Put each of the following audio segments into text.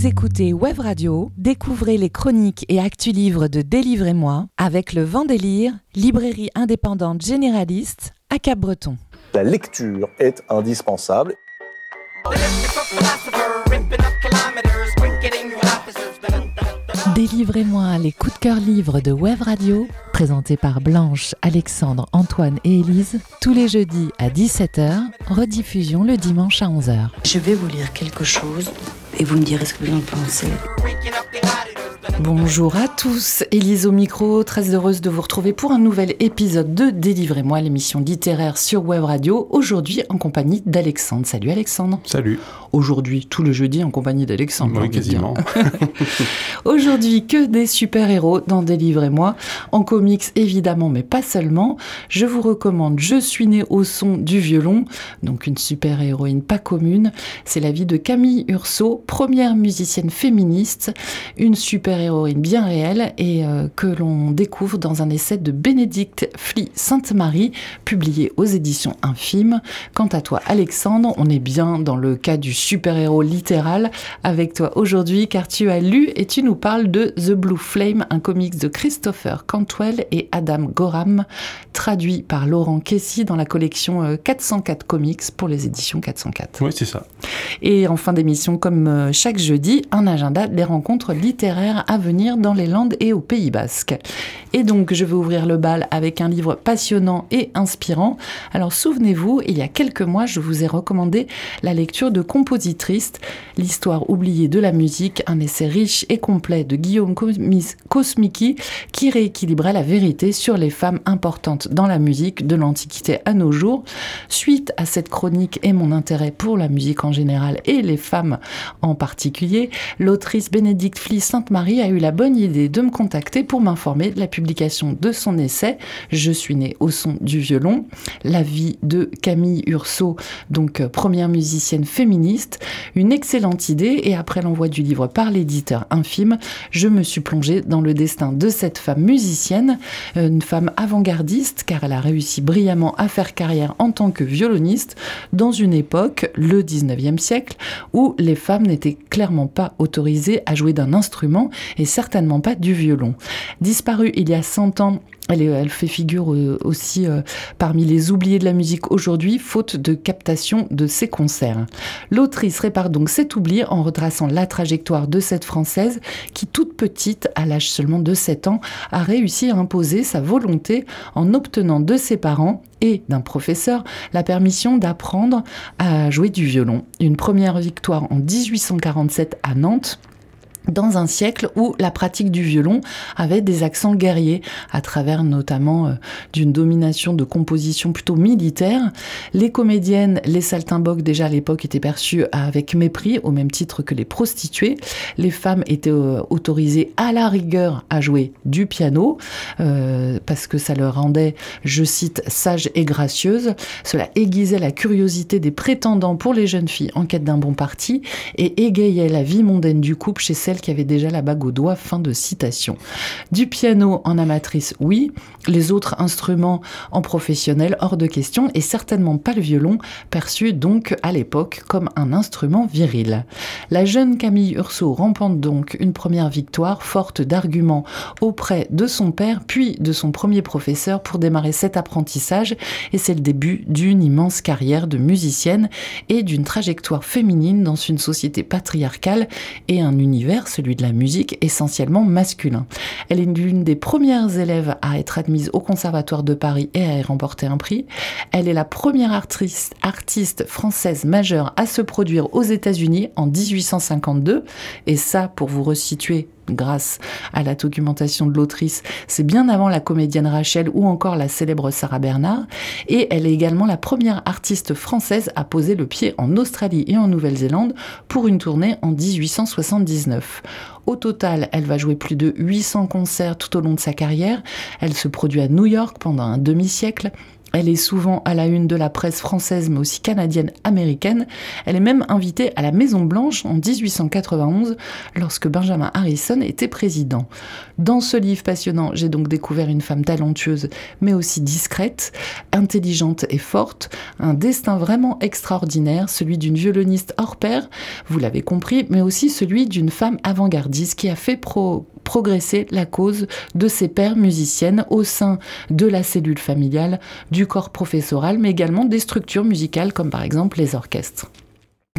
Vous écoutez Web Radio, découvrez les chroniques et actus livres de Délivrez-moi avec le Vent Délire, librairie indépendante généraliste à Cap-Breton. La lecture est indispensable. Délivrez-moi les coups de cœur livres de Web Radio, présentés par Blanche, Alexandre, Antoine et Élise, tous les jeudis à 17h, rediffusion le dimanche à 11h. Je vais vous lire quelque chose et vous me direz ce que vous en pensez. Bonjour à tous, Élise au micro, très heureuse de vous retrouver pour un nouvel épisode de Délivrez-moi, l'émission littéraire sur Web Radio, aujourd'hui en compagnie d'Alexandre. Salut Alexandre. Salut. Aujourd'hui, tout le jeudi en compagnie d'Alexandre. Oui, quasiment. aujourd'hui, que des super-héros dans Délivrez-moi, en comics évidemment, mais pas seulement. Je vous recommande Je suis née au son du violon, donc une super-héroïne pas commune. C'est la vie de Camille Urso, première musicienne féministe, une super-héroïne bien réelle et euh, que l'on découvre dans un essai de Bénédicte Fly Sainte-Marie, publié aux éditions Infime. Quant à toi, Alexandre, on est bien dans le cas du super-héros littéral avec toi aujourd'hui car tu as lu et tu nous parles de The Blue Flame, un comics de Christopher Cantwell et Adam Gorham, traduit par Laurent Kessy dans la collection 404 euh, Comics pour les éditions 404. Oui, c'est ça. Et en fin d'émission, comme euh, chaque jeudi, un agenda des rencontres littéraires à venir dans les Landes et au Pays Basque. Et donc, je vais ouvrir le bal avec un livre passionnant et inspirant. Alors, souvenez-vous, il y a quelques mois, je vous ai recommandé la lecture de Compositrice, l'histoire oubliée de la musique, un essai riche et complet de Guillaume Kosmiki qui rééquilibrait la vérité sur les femmes importantes dans la musique de l'Antiquité à nos jours. Suite à cette chronique et mon intérêt pour la musique en général et les femmes en particulier, l'autrice Bénédicte Fly Sainte-Marie a eu la bonne idée de me contacter pour m'informer de la publication de son essai Je suis née au son du violon, la vie de Camille Urso, donc euh, première musicienne féministe. Une excellente idée et après l'envoi du livre par l'éditeur Infime, je me suis plongée dans le destin de cette femme musicienne, euh, une femme avant-gardiste car elle a réussi brillamment à faire carrière en tant que violoniste dans une époque, le 19e siècle, où les femmes n'étaient clairement pas autorisées à jouer d'un instrument et certainement pas du violon. Disparue il y a 100 ans elle, fait figure euh, aussi euh, parmi les oubliés de la musique aujourd'hui, faute de captation de ses concerts. L'autrice répare donc cet oubli en retraçant la trajectoire de cette Française qui, toute petite, à l'âge seulement de 7 ans, a réussi à imposer sa volonté en obtenant de ses parents et d'un professeur la permission d'apprendre à jouer du violon. Une première victoire en 1847 à Nantes dans un siècle où la pratique du violon avait des accents guerriers, à travers notamment euh, d'une domination de composition plutôt militaire. Les comédiennes, les saltimbanques déjà à l'époque étaient perçues avec mépris, au même titre que les prostituées. Les femmes étaient euh, autorisées à la rigueur à jouer du piano, euh, parce que ça leur rendait, je cite, sages et gracieuses. Cela aiguisait la curiosité des prétendants pour les jeunes filles en quête d'un bon parti et égayait la vie mondaine du couple chez qui avait déjà la bague au doigt. Fin de citation. Du piano en amatrice, oui. Les autres instruments en professionnel, hors de question, et certainement pas le violon, perçu donc à l'époque comme un instrument viril. La jeune Camille Urso remporte donc une première victoire forte d'arguments auprès de son père, puis de son premier professeur pour démarrer cet apprentissage, et c'est le début d'une immense carrière de musicienne et d'une trajectoire féminine dans une société patriarcale et un univers celui de la musique, essentiellement masculin. Elle est l'une des premières élèves à être admise au Conservatoire de Paris et à y remporter un prix. Elle est la première artiste, française majeure à se produire aux États-Unis en 1852. Et ça, pour vous resituer grâce à la documentation de l'autrice, c'est bien avant la comédienne Rachel ou encore la célèbre Sarah Bernard. Et elle est également la première artiste française à poser le pied en Australie et en Nouvelle-Zélande pour une tournée en 1879. Au total, elle va jouer plus de 800 concerts tout au long de sa carrière. Elle se produit à New York pendant un demi-siècle. Elle est souvent à la une de la presse française mais aussi canadienne, américaine. Elle est même invitée à la Maison Blanche en 1891 lorsque Benjamin Harrison était président. Dans ce livre passionnant, j'ai donc découvert une femme talentueuse mais aussi discrète, intelligente et forte, un destin vraiment extraordinaire, celui d'une violoniste hors pair, vous l'avez compris, mais aussi celui d'une femme avant-gardiste qui a fait pro progresser la cause de ses pères musiciennes au sein de la cellule familiale, corps professoral, mais également des structures musicales comme par exemple les orchestres.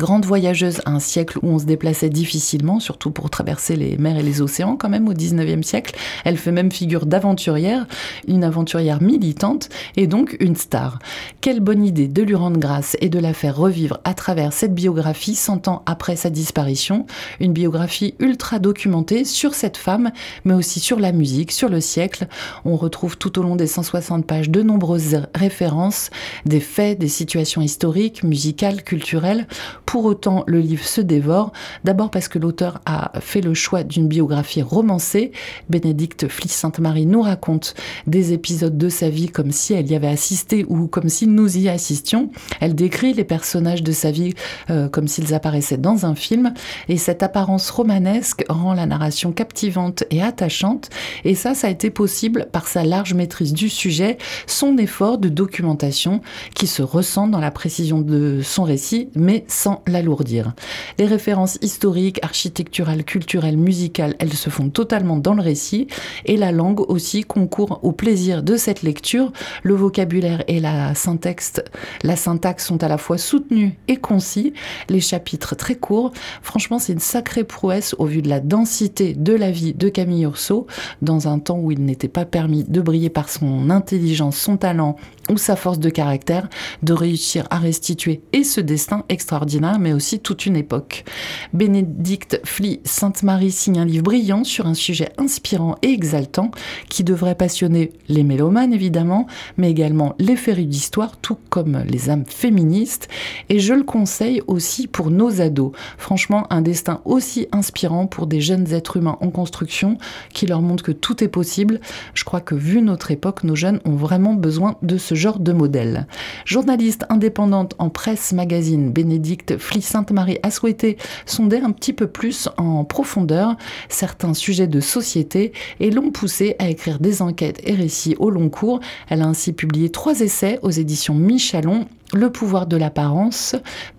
Grande voyageuse à un siècle où on se déplaçait difficilement, surtout pour traverser les mers et les océans quand même au 19e siècle. Elle fait même figure d'aventurière, une aventurière militante et donc une star. Quelle bonne idée de lui rendre grâce et de la faire revivre à travers cette biographie 100 ans après sa disparition. Une biographie ultra documentée sur cette femme, mais aussi sur la musique, sur le siècle. On retrouve tout au long des 160 pages de nombreuses références, des faits, des situations historiques, musicales, culturelles pour autant, le livre se dévore, d'abord parce que l'auteur a fait le choix d'une biographie romancée. Bénédicte Fliss-Sainte-Marie nous raconte des épisodes de sa vie comme si elle y avait assisté ou comme si nous y assistions. Elle décrit les personnages de sa vie euh, comme s'ils apparaissaient dans un film. Et cette apparence romanesque rend la narration captivante et attachante. Et ça, ça a été possible par sa large maîtrise du sujet, son effort de documentation qui se ressent dans la précision de son récit, mais sans l'alourdir. Les références historiques, architecturales, culturelles, musicales, elles se font totalement dans le récit et la langue aussi concourt au plaisir de cette lecture. Le vocabulaire et la syntaxe, la syntaxe sont à la fois soutenus et concis, les chapitres très courts. Franchement, c'est une sacrée prouesse au vu de la densité de la vie de Camille Urso dans un temps où il n'était pas permis de briller par son intelligence, son talent ou sa force de caractère, de réussir à restituer et ce destin extraordinaire mais aussi toute une époque. Bénédicte Fly Sainte-Marie signe un livre brillant sur un sujet inspirant et exaltant qui devrait passionner les mélomanes évidemment, mais également les férus d'histoire, tout comme les âmes féministes. Et je le conseille aussi pour nos ados. Franchement, un destin aussi inspirant pour des jeunes êtres humains en construction qui leur montre que tout est possible. Je crois que vu notre époque, nos jeunes ont vraiment besoin de ce genre de modèle. Journaliste indépendante en presse magazine, Bénédicte Fly Sainte-Marie a souhaité sonder un petit peu plus en profondeur certains sujets de société et l'ont poussé à écrire des enquêtes et récits au long cours. Elle a ainsi publié trois essais aux éditions Michalon le pouvoir de l'apparence,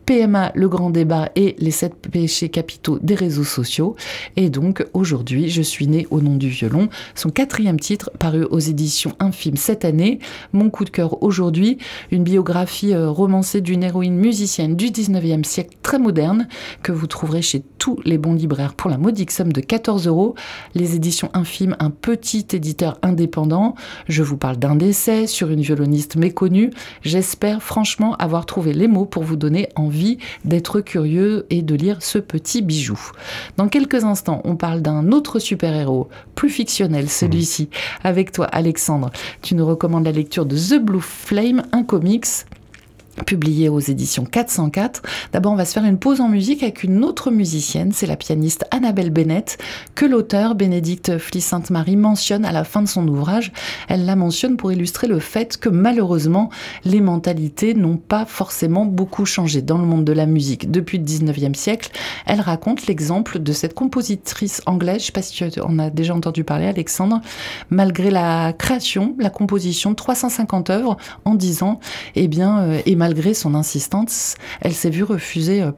PMA, le grand débat et les sept péchés capitaux des réseaux sociaux. Et donc aujourd'hui, je suis née au nom du violon, son quatrième titre paru aux éditions Infime cette année. Mon coup de cœur aujourd'hui, une biographie euh, romancée d'une héroïne musicienne du 19e siècle très moderne que vous trouverez chez tous les bons libraires pour la modique somme de 14 euros. Les éditions Infime, un petit éditeur indépendant. Je vous parle d'un décès sur une violoniste méconnue. J'espère franchement avoir trouvé les mots pour vous donner envie d'être curieux et de lire ce petit bijou. Dans quelques instants, on parle d'un autre super-héros, plus fictionnel celui-ci. Avec toi, Alexandre, tu nous recommandes la lecture de The Blue Flame, un comics publié aux éditions 404. D'abord, on va se faire une pause en musique avec une autre musicienne, c'est la pianiste Annabelle Bennett, que l'auteur Bénédicte Fly-Sainte-Marie mentionne à la fin de son ouvrage. Elle la mentionne pour illustrer le fait que malheureusement, les mentalités n'ont pas forcément beaucoup changé dans le monde de la musique depuis le 19e siècle. Elle raconte l'exemple de cette compositrice anglaise, je sais pas si tu en déjà entendu parler, Alexandre, malgré la création, la composition de 350 œuvres en 10 ans, eh bien, euh, malgré son insistance, elle s'est vue refuser euh,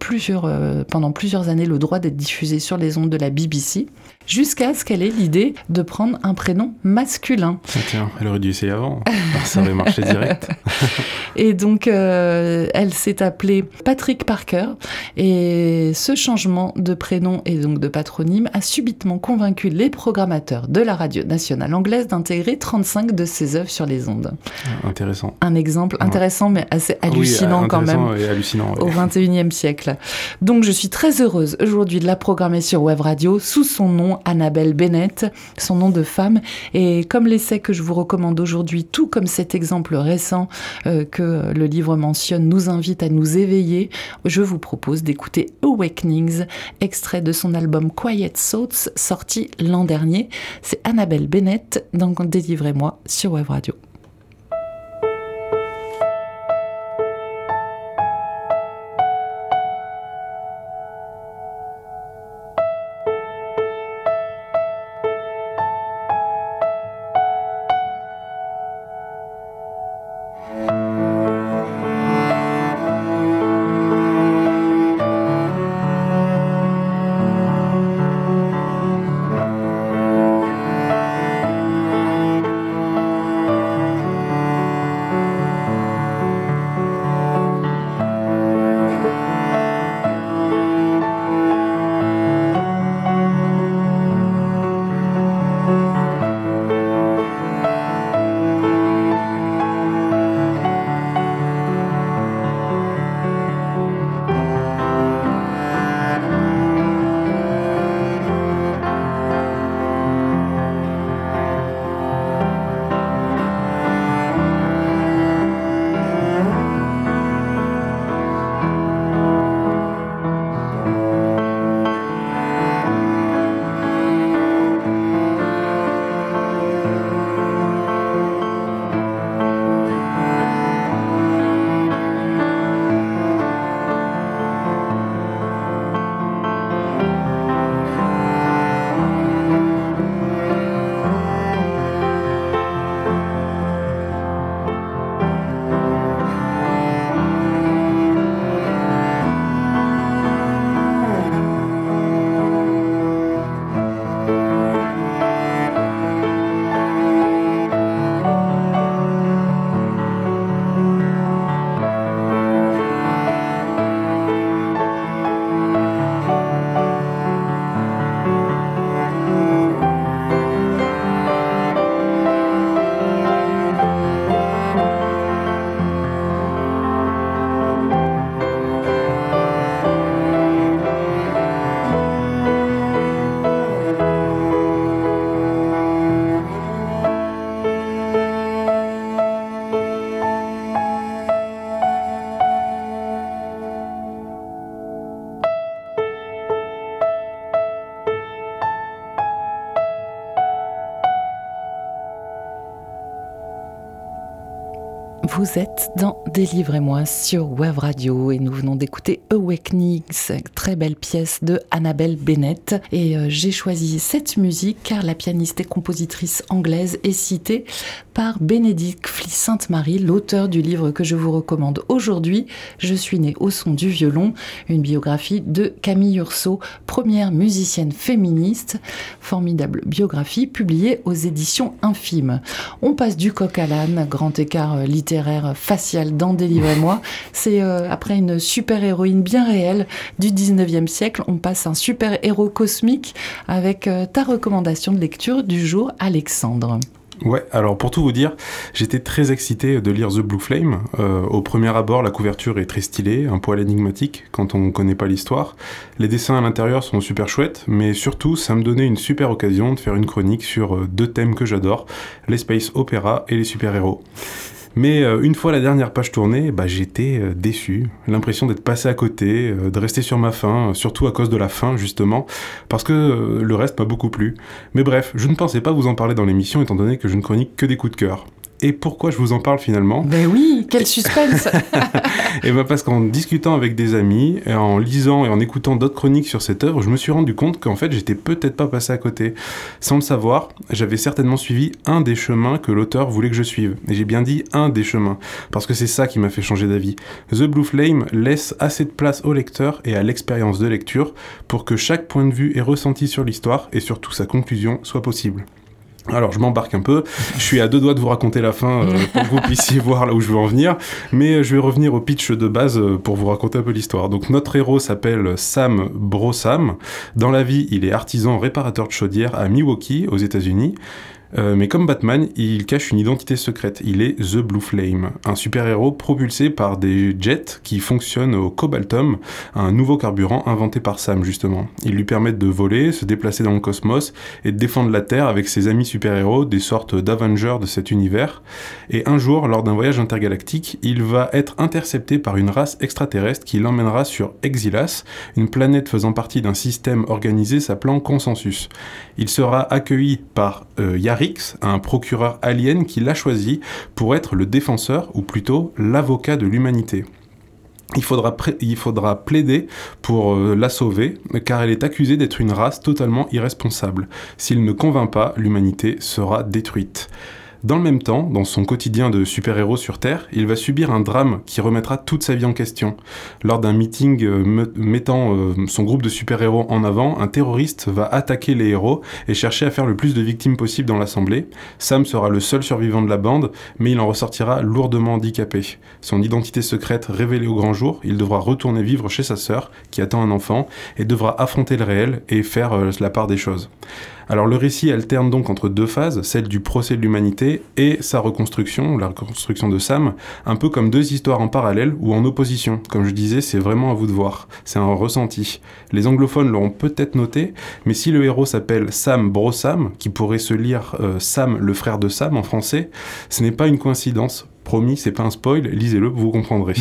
euh, pendant plusieurs années le droit d'être diffusée sur les ondes de la BBC jusqu'à ce qu'elle ait l'idée de prendre un prénom masculin. Ah, tiens, elle aurait dû essayer avant, ça aurait marché direct. et donc, euh, elle s'est appelée Patrick Parker, et ce changement de prénom et donc de patronyme a subitement convaincu les programmateurs de la radio nationale anglaise d'intégrer 35 de ses œuvres sur les ondes. Ah, intéressant. Un exemple intéressant, mais assez hallucinant oui, quand même et hallucinant, au 21e siècle. Donc, je suis très heureuse aujourd'hui de la programmer sur Web Radio sous son nom Annabelle Bennett, son nom de femme. Et comme l'essai que je vous recommande aujourd'hui, tout comme cet exemple récent euh, que le livre mentionne, nous invite à nous éveiller, je vous propose d'écouter Awakenings, extrait de son album Quiet Thoughts, sorti l'an dernier. C'est Annabelle Bennett, donc délivrez-moi sur Web Radio. Vous êtes dans Délivrez-moi sur Web Radio et nous venons d'écouter Awakenings, très belle pièce de Annabelle Bennett. Et euh, j'ai choisi cette musique car la pianiste et compositrice anglaise est citée par Bénédicte Fly-Sainte-Marie, l'auteur du livre que je vous recommande aujourd'hui, Je suis née au son du violon, une biographie de Camille Urso, première musicienne féministe. Formidable biographie publiée aux éditions Infimes. On passe du coq à l'âne, grand écart euh, littéraire facial dans Délivrez-moi. C'est euh, après une super-héroïne bien réelle du 19e siècle, on passe un super-héros cosmique avec euh, ta recommandation de lecture du jour, Alexandre. Ouais, alors pour tout vous dire, j'étais très excité de lire The Blue Flame. Euh, au premier abord, la couverture est très stylée, un poil énigmatique quand on ne connaît pas l'histoire. Les dessins à l'intérieur sont super chouettes, mais surtout, ça me donnait une super occasion de faire une chronique sur euh, deux thèmes que j'adore, les space opéra et les super-héros. Mais euh, une fois la dernière page tournée, bah, j'étais euh, déçu. L'impression d'être passé à côté, euh, de rester sur ma faim, surtout à cause de la faim justement, parce que le reste m'a beaucoup plu. Mais bref, je ne pensais pas vous en parler dans l'émission étant donné que je ne chronique que des coups de cœur. Et pourquoi je vous en parle finalement? Ben oui, quel suspense Et ben parce qu'en discutant avec des amis, et en lisant et en écoutant d'autres chroniques sur cette œuvre, je me suis rendu compte qu'en fait j'étais peut-être pas passé à côté. Sans le savoir, j'avais certainement suivi un des chemins que l'auteur voulait que je suive. Et j'ai bien dit un des chemins, parce que c'est ça qui m'a fait changer d'avis. The Blue Flame laisse assez de place au lecteur et à l'expérience de lecture pour que chaque point de vue et ressenti sur l'histoire et surtout sa conclusion soit possible. Alors je m'embarque un peu, je suis à deux doigts de vous raconter la fin euh, pour que vous puissiez voir là où je veux en venir, mais euh, je vais revenir au pitch de base euh, pour vous raconter un peu l'histoire. Donc notre héros s'appelle Sam Brosam, dans la vie il est artisan réparateur de chaudière à Milwaukee aux États-Unis, euh, mais comme Batman, il cache une identité secrète. Il est The Blue Flame, un super-héros propulsé par des jets qui fonctionnent au cobaltum, un nouveau carburant inventé par Sam justement. Ils lui permettent de voler, se déplacer dans le cosmos et de défendre la Terre avec ses amis super-héros, des sortes d'Avengers de cet univers. Et un jour, lors d'un voyage intergalactique, il va être intercepté par une race extraterrestre qui l'emmènera sur Exilas, une planète faisant partie d'un système organisé s'appelant Consensus. Il sera accueilli par euh, Un procureur alien qui l'a choisi pour être le défenseur, ou plutôt l'avocat de l'humanité. Il faudra, il faudra, plaider pour euh, la sauver, car elle est accusée d'être une race totalement irresponsable. S'il ne convainc pas, l'humanité sera détruite. Dans le même temps, dans son quotidien de super-héros sur Terre, il va subir un drame qui remettra toute sa vie en question. Lors d'un meeting euh, mettant euh, son groupe de super-héros en avant, un terroriste va attaquer les héros et chercher à faire le plus de victimes possible dans l'assemblée. Sam sera le seul survivant de la bande, mais il en ressortira lourdement handicapé. Son identité secrète révélée au grand jour, il devra retourner vivre chez sa sœur, qui attend un enfant, et devra affronter le réel et faire euh, la part des choses. Alors le récit alterne donc entre deux phases, celle du procès de l'humanité et sa reconstruction, la reconstruction de Sam, un peu comme deux histoires en parallèle ou en opposition. Comme je disais, c'est vraiment à vous de voir, c'est un ressenti. Les anglophones l'auront peut-être noté, mais si le héros s'appelle Sam Brosam, qui pourrait se lire euh, Sam le frère de Sam en français, ce n'est pas une coïncidence. Promis, c'est pas un spoil, lisez-le, vous comprendrez.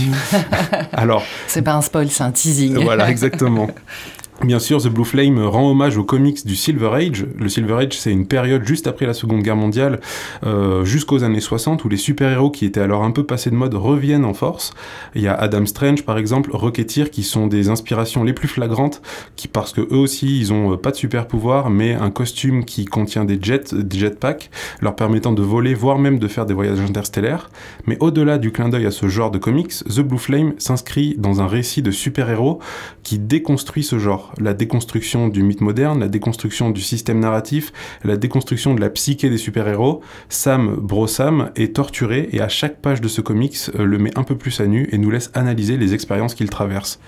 Alors. C'est pas un spoil, c'est un teasing. Voilà, exactement. Bien sûr, The Blue Flame rend hommage aux comics du Silver Age. Le Silver Age, c'est une période juste après la Seconde Guerre mondiale, euh, jusqu'aux années 60, où les super-héros qui étaient alors un peu passés de mode reviennent en force. Il y a Adam Strange, par exemple, Rocketeer, qui sont des inspirations les plus flagrantes, qui parce que eux aussi, ils ont euh, pas de super-pouvoir, mais un costume qui contient des jets, des jetpacks, leur permettant de voler, voire même de faire des voyages interstellaires. Mais au-delà du clin d'œil à ce genre de comics, The Blue Flame s'inscrit dans un récit de super-héros qui déconstruit ce genre la déconstruction du mythe moderne, la déconstruction du système narratif, la déconstruction de la psyché des super-héros, Sam Brosam est torturé et à chaque page de ce comics euh, le met un peu plus à nu et nous laisse analyser les expériences qu'il traverse.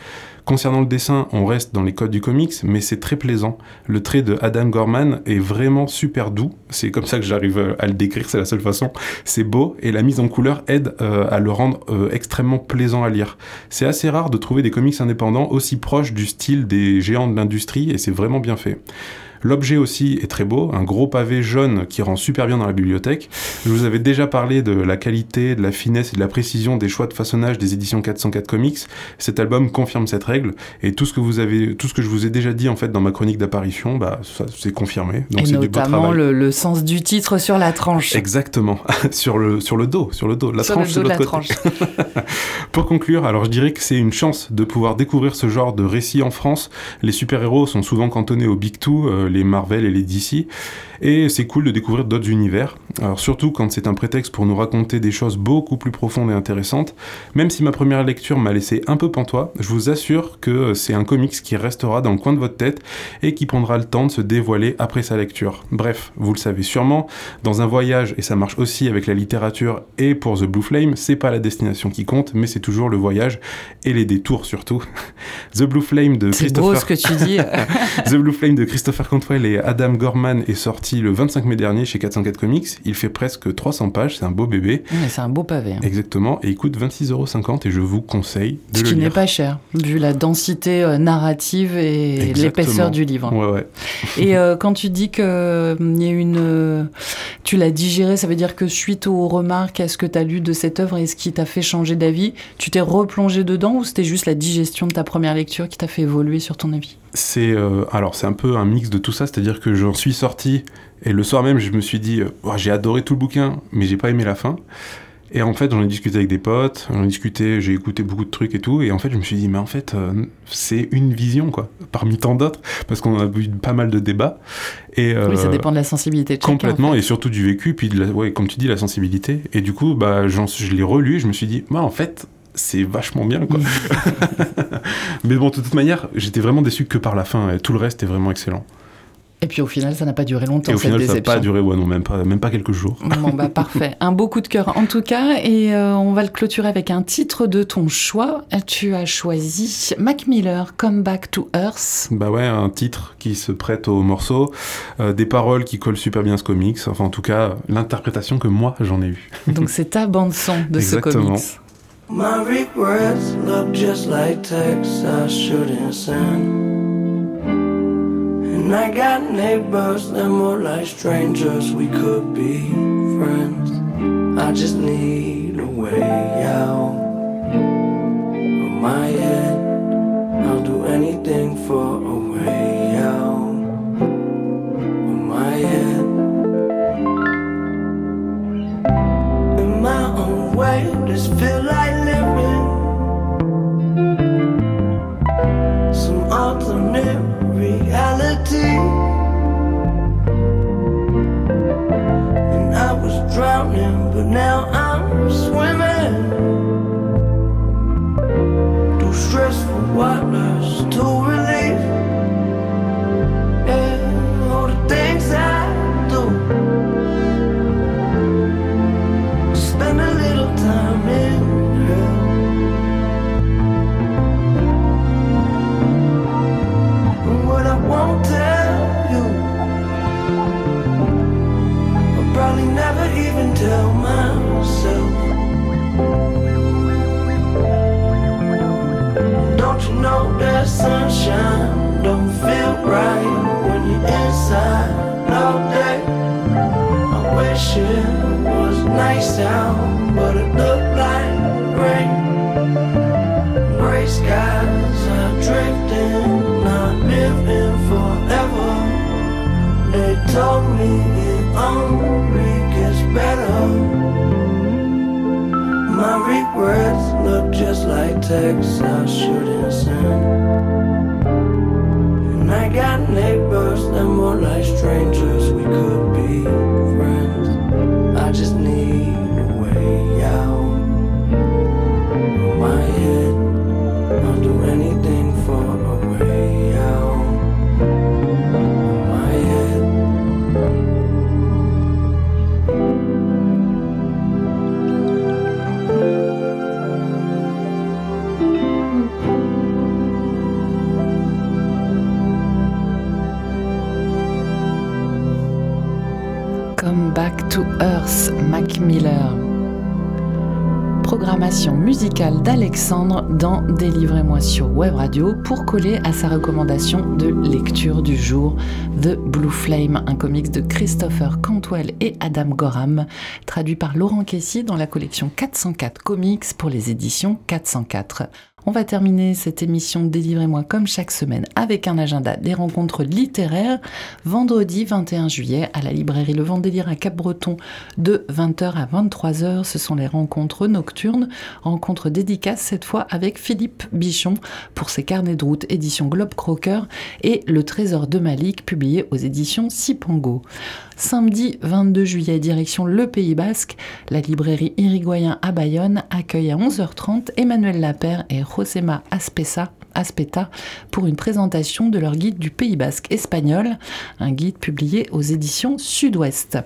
Concernant le dessin, on reste dans les codes du comics, mais c'est très plaisant. Le trait de Adam Gorman est vraiment super doux. C'est comme ça que j'arrive euh, à le décrire, c'est la seule façon. C'est beau et la mise en couleur aide euh, à le rendre euh, extrêmement plaisant à lire. C'est assez rare de trouver des comics indépendants aussi proches du style des géants de l'industrie et c'est vraiment bien fait. L'objet aussi est très beau, un gros pavé jaune qui rend super bien dans la bibliothèque. Je vous avais déjà parlé de la qualité, de la finesse et de la précision des choix de façonnage des éditions 404 Comics. Cet album confirme cette règle et tout ce que vous avez, tout ce que je vous ai déjà dit en fait dans ma chronique d'apparition, bah c'est confirmé. Donc et notamment le, le, sens du titre sur la tranche. Exactement, sur le sur le dos, sur le dos, la tranche de l'autre côté. Pour conclure, alors je dirais que c'est une chance de pouvoir découvrir ce genre de récit en France. Les super-héros sont souvent cantonnés au Big Two, euh, les Marvel et les DC. Et c'est cool de découvrir d'autres univers. Alors surtout quand c'est un prétexte pour nous raconter des choses beaucoup plus profondes et intéressantes. Même si ma première lecture m'a laissé un peu pantois, je vous assure que c'est un comics qui restera dans le coin de votre tête et qui prendra le temps de se dévoiler après sa lecture. Bref, vous le savez sûrement, dans un voyage, et ça marche aussi avec la littérature et pour The Blue Flame, c'est pas la destination qui compte, mais c'est toujours le voyage et les détours surtout. The Blue Flame de Christopher... Beau ce que tu dis. The Blue Flame de Christopher Cantwell et Adam Gorman est sorti le 25 mai dernier chez 404 Comics. Il fait presque 300 pages, c'est un beau bébé. c'est un beau pavé. Hein. Exactement, et il coûte 26,50€ et je vous conseille de Ce le qui n'est pas cher, vu la densité euh, narrative et l'épaisseur du livre. Ouais, ouais. et euh, quand tu dis qu'il euh, y a une. tu l'as digéré, ça veut dire que suite aux remarques à ce que tu as lu de cette œuvre et ce qui t'a fait changer d'avis, tu t'es replongé dedans ou c'était juste la digestion de ta première lecture qui t'a fait évoluer sur ton avis? C'est euh, alors c'est un peu un mix de tout ça, c'est-à-dire que j'en suis sorti et le soir même je me suis dit euh, j'ai adoré tout le bouquin, mais j'ai pas aimé la fin. Et en fait, j'en ai discuté avec des potes, j'en ai discuté, j'ai écouté beaucoup de trucs et tout, et en fait, je me suis dit, mais en fait, euh, c'est une vision, quoi, parmi tant d'autres, parce qu'on a eu pas mal de débats. Et, oui, ça dépend de la sensibilité de Complètement, et surtout du vécu, puis, de ouais, comme tu dis, la sensibilité. Et du coup, bah, je l'ai relu, et je me suis dit, bah, en fait, c'est vachement bien quoi. Mais bon, de toute manière, j'étais vraiment déçu que par la fin. Tout le reste est vraiment excellent. Et puis au final, ça n'a pas duré longtemps. Et au final, ça n'a pas duré, ouais, non, même pas, même pas quelques jours. Bon, bah parfait. Un beau coup de cœur en tout cas. Et euh, on va le clôturer avec un titre de ton choix. Tu as choisi Mac Miller, Come Back to Earth. Bah ouais, un titre qui se prête au morceau. Euh, des paroles qui collent super bien ce comics. Enfin, en tout cas, l'interprétation que moi j'en ai eue. Donc c'est ta bande-son de ce comics. My regrets look just like texts I shouldn't send. And I got neighbors that more like strangers, we could be friends. I just need a way out of my head. I'll do anything for a way away. Just feel like living some alternate reality. And I was drowning, but now Regrets look just like texts I shouldn't send. And I got neighbors that more like strangers, we could be friends. I just need Miller. programmation musicale d'Alexandre dans Délivrez-moi sur Web Radio pour coller à sa recommandation de lecture du jour The Blue Flame, un comics de Christopher Cantwell et Adam Gorham, traduit par Laurent Kessy dans la collection 404 Comics pour les éditions 404. On va terminer cette émission Délivrez-moi comme chaque semaine avec un agenda des rencontres littéraires. Vendredi 21 juillet à la librairie Le Vendélire à Cap-Breton de 20h à 23h. Ce sont les rencontres nocturnes, rencontres dédicaces cette fois avec Philippe Bichon pour ses carnets de route édition Globe Crocker et Le Trésor de Malik publié aux éditions Sipango. Samedi 22 juillet, direction le Pays Basque, la librairie Irigoyen à Bayonne accueille à 11h30 Emmanuel Lapère et Josema Aspesa Aspeta pour une présentation de leur guide du Pays Basque espagnol, un guide publié aux éditions Sud-Ouest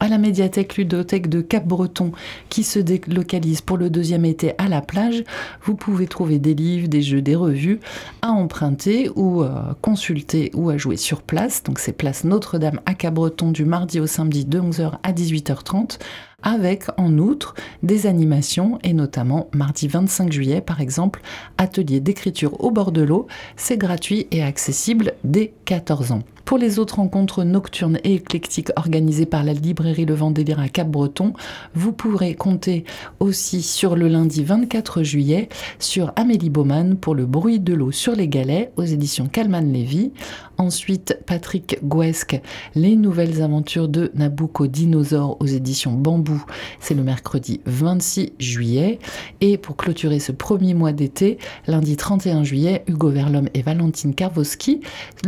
à la médiathèque ludothèque de Cap-Breton qui se délocalise pour le deuxième été à la plage, vous pouvez trouver des livres, des jeux, des revues à emprunter ou à consulter ou à jouer sur place. Donc c'est place Notre-Dame à Cap-Breton du mardi au samedi de 11h à 18h30 avec en outre des animations et notamment mardi 25 juillet par exemple, atelier d'écriture au bord de l'eau, c'est gratuit et accessible dès 14 ans. Pour les autres rencontres nocturnes et éclectiques organisées par la librairie Le Vendélire à Cap-Breton, vous pourrez compter aussi sur le lundi 24 juillet sur Amélie Baumann pour le bruit de l'eau sur les galets aux éditions Calman Lévy. Ensuite, Patrick Gouesque, Les nouvelles aventures de Nabucco-Dinosaure aux éditions Bambou. C'est le mercredi 26 juillet. Et pour clôturer ce premier mois d'été, lundi 31 juillet, Hugo Verlhomme et Valentine Karvoski,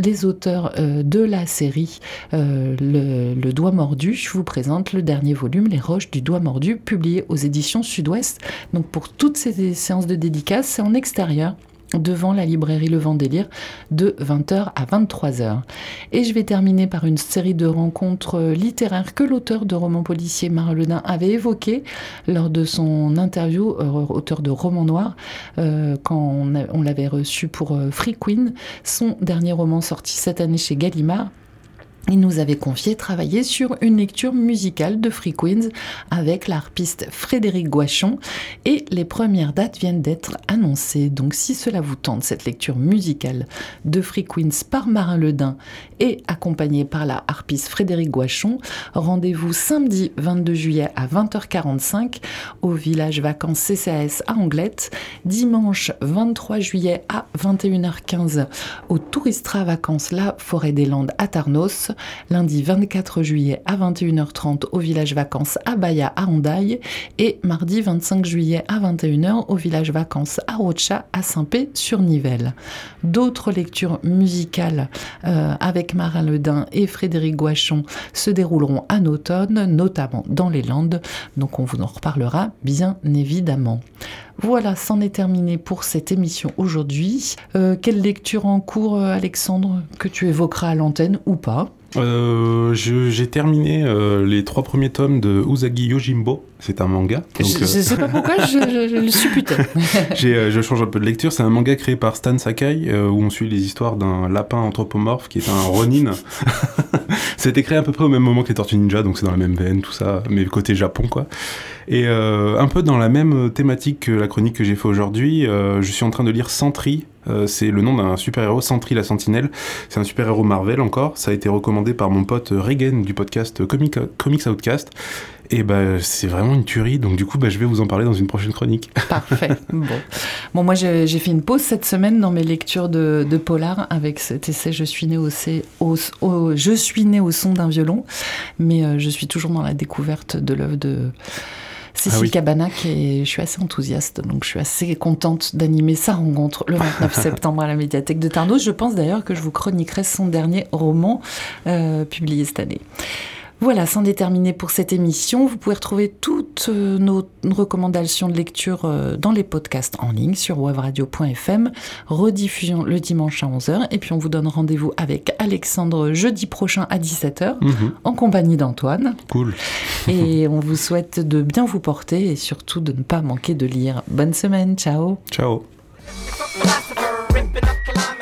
les auteurs euh, de la série euh, le, le Doigt mordu, je vous présente le dernier volume, Les Roches du Doigt mordu, publié aux éditions Sud-Ouest. Donc pour toutes ces séances de dédicaces, c'est en extérieur devant la librairie Le Vendélire de 20h à 23h. Et je vais terminer par une série de rencontres littéraires que l'auteur de romans policiers Marledin avait évoqué lors de son interview, euh, auteur de romans noirs, euh, quand on l'avait reçu pour euh, Free Queen, son dernier roman sorti cette année chez Gallimard. Il nous avait confié travailler sur une lecture musicale de Free Queens avec l'harpiste Frédéric Guachon et les premières dates viennent d'être annoncées. Donc si cela vous tente, cette lecture musicale de Free Queens par Marin Ledin et accompagnée par la harpiste Frédéric Guachon, rendez-vous samedi 22 juillet à 20h45 au village vacances CCAS à Anglette, dimanche 23 juillet à 21h15 au Touristra Vacances La Forêt des Landes à Tarnos, lundi 24 juillet à 21h30 au village vacances à Baya à Hondaille et mardi 25 juillet à 21h au village vacances à Rocha à Saint-Pé-sur-Nivelle. D'autres lectures musicales euh, avec Marin Ledin et Frédéric Guachon se dérouleront en automne, notamment dans les Landes, donc on vous en reparlera bien évidemment. Voilà, c'en est terminé pour cette émission aujourd'hui. Euh, quelle lecture en cours, euh, Alexandre, que tu évoqueras à l'antenne ou pas? Euh, je- J'ai terminé euh, les trois premiers tomes de Usagi Yojimbo. C'est un manga. Je Donc, ne euh, sais pas pourquoi, je, je- je le supputais. euh, je change un peu de lecture. C'est un manga créé par Stan Sakai euh, où on suit les histoires d'un lapin anthropomorphe qui est un ronin. C'était créé à peu près au même moment que les Tortues Ninja, donc c'est dans la même veine, tout ça, mais côté Japon, quoi. Et un peu dans la même thématique que la chronique que j'ai fait aujourd'hui, je suis en train de lire Sentry. Euh, c'est le nom d'un super-héros, Sentry la Sentinelle. C'est un super-héros Marvel encore. Ça a été recommandé par mon pote Regan du podcast Comic- Comics Outcast. Et bah, c'est vraiment une tuerie, donc du coup, bah, je vais vous en parler dans une prochaine chronique. Parfait. Bon, bon moi j'ai fait une pause cette semaine dans mes lectures de, polar avec cet essai Je suis né au, son d'un violon, mais euh, je suis toujours dans la découverte de l'œuvre de Cécile Ah oui. Cabanac et je suis assez enthousiaste, donc je suis assez contente d'animer sa rencontre le 29 septembre à la médiathèque de Tarnos. Je pense d'ailleurs que je vous chroniquerai son dernier roman euh, publié cette année. Voilà, c'en est terminé pour cette émission. Vous pouvez retrouver toutes euh, nos recommandations de lecture euh, dans les podcasts en ligne sur webradio.fm, rediffusion le dimanche à 11h, et puis on vous donne rendez-vous avec Alexandre jeudi prochain à 17h, Mhm, en compagnie d'Antoine. cool. Et on vous souhaite de bien vous porter et surtout de ne pas manquer de lire. Bonne semaine, ciao Ciao.